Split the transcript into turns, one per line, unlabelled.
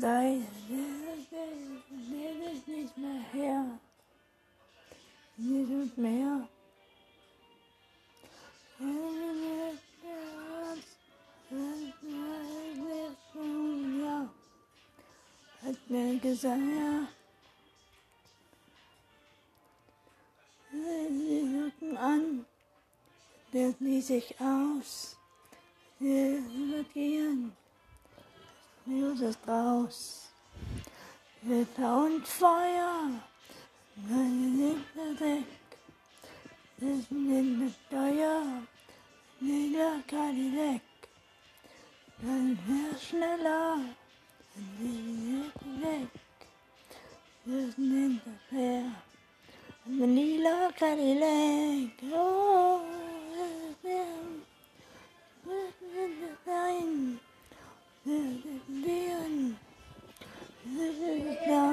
sei, lebe ich nicht mehr her. Nicht mehr. Hat mir gesagt, ja. Sie rücken an, der sich aus. Wir übergehen. News ist raus. Wetter und Feuer. Meine Lichter weg. Das blinde Steuer. Lila Cadillac. Dann wär schneller. Dann wir weg. Das nimmt das her. Ein lila Cadillac. Giường.